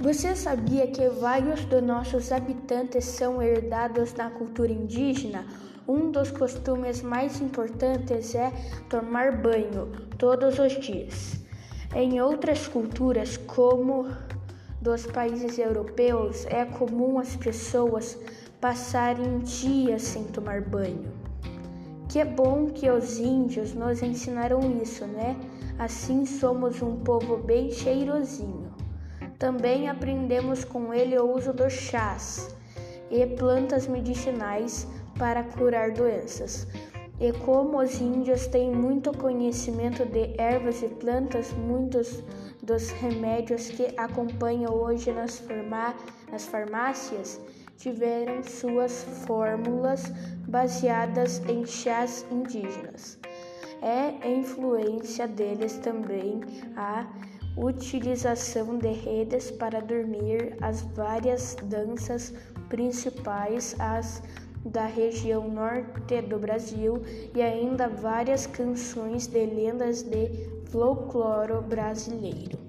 Você sabia que vários dos nossos habitantes são herdados na cultura indígena? Um dos costumes mais importantes é tomar banho todos os dias. Em outras culturas, como dos países europeus, é comum as pessoas passarem dias sem tomar banho. Que bom que os índios nos ensinaram isso, né? Assim somos um povo bem cheirosinho. Também aprendemos com ele o uso dos chás e plantas medicinais para curar doenças. E como os índios têm muito conhecimento de ervas e plantas, muitos dos remédios que acompanham hoje nas, farmá nas farmácias tiveram suas fórmulas baseadas em chás indígenas. É influência deles também a utilização de redes para dormir, as várias danças principais, as da região norte do Brasil e ainda várias canções de lendas de folclore brasileiro.